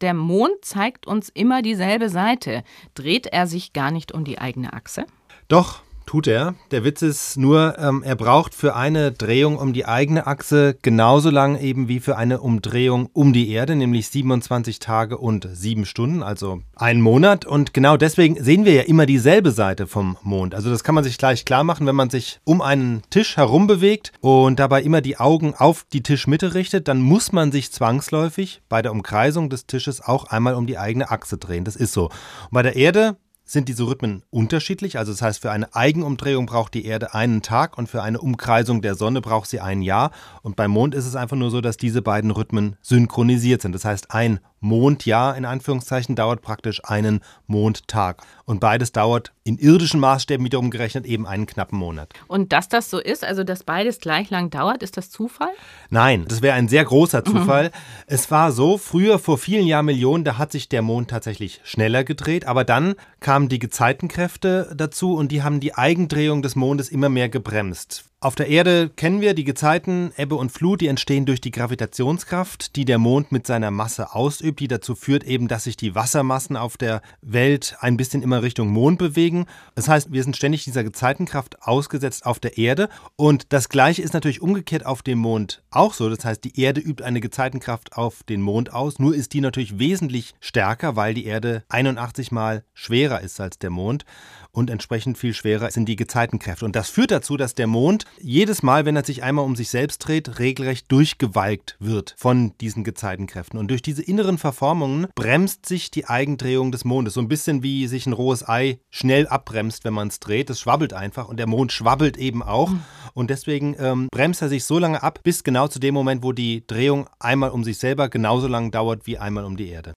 Der Mond zeigt uns immer dieselbe Seite. Dreht er sich gar nicht um die eigene Achse? Doch, Tut er. Der Witz ist nur, ähm, er braucht für eine Drehung um die eigene Achse genauso lang eben wie für eine Umdrehung um die Erde, nämlich 27 Tage und 7 Stunden, also einen Monat. Und genau deswegen sehen wir ja immer dieselbe Seite vom Mond. Also das kann man sich gleich klar machen, wenn man sich um einen Tisch herum bewegt und dabei immer die Augen auf die Tischmitte richtet, dann muss man sich zwangsläufig bei der Umkreisung des Tisches auch einmal um die eigene Achse drehen. Das ist so. Und bei der Erde sind diese Rhythmen unterschiedlich. Also das heißt, für eine Eigenumdrehung braucht die Erde einen Tag und für eine Umkreisung der Sonne braucht sie ein Jahr. Und beim Mond ist es einfach nur so, dass diese beiden Rhythmen synchronisiert sind. Das heißt, ein Mondjahr in Anführungszeichen dauert praktisch einen Mondtag. Und beides dauert in irdischen Maßstäben wiederum gerechnet eben einen knappen Monat. Und dass das so ist, also dass beides gleich lang dauert, ist das Zufall? Nein, das wäre ein sehr großer. Zufall. Mhm. Es war so, früher vor vielen Jahrmillionen, da hat sich der Mond tatsächlich schneller gedreht, aber dann kamen die Gezeitenkräfte dazu und die haben die Eigendrehung des Mondes immer mehr gebremst. Auf der Erde kennen wir die Gezeiten, Ebbe und Flut, die entstehen durch die Gravitationskraft, die der Mond mit seiner Masse ausübt, die dazu führt eben, dass sich die Wassermassen auf der Welt ein bisschen immer Richtung Mond bewegen. Das heißt, wir sind ständig dieser Gezeitenkraft ausgesetzt auf der Erde und das gleiche ist natürlich umgekehrt auf dem Mond auch so. Das heißt, die Erde übt eine Gezeitenkraft auf den Mond aus, nur ist die natürlich wesentlich stärker, weil die Erde 81 mal schwerer ist als der Mond und entsprechend viel schwerer sind die Gezeitenkräfte. Und das führt dazu, dass der Mond jedes Mal, wenn er sich einmal um sich selbst dreht, regelrecht durchgewalkt wird von diesen Gezeitenkräften. Und durch diese inneren Verformungen bremst sich die Eigendrehung des Mondes. So ein bisschen wie sich ein rohes Ei schnell abbremst, wenn man es dreht. Es schwabbelt einfach und der Mond schwabbelt eben auch. Mhm. Und deswegen ähm, bremst er sich so lange ab, bis genau zu dem Moment, wo die Drehung einmal um sich selber genauso lang dauert wie einmal um die Erde.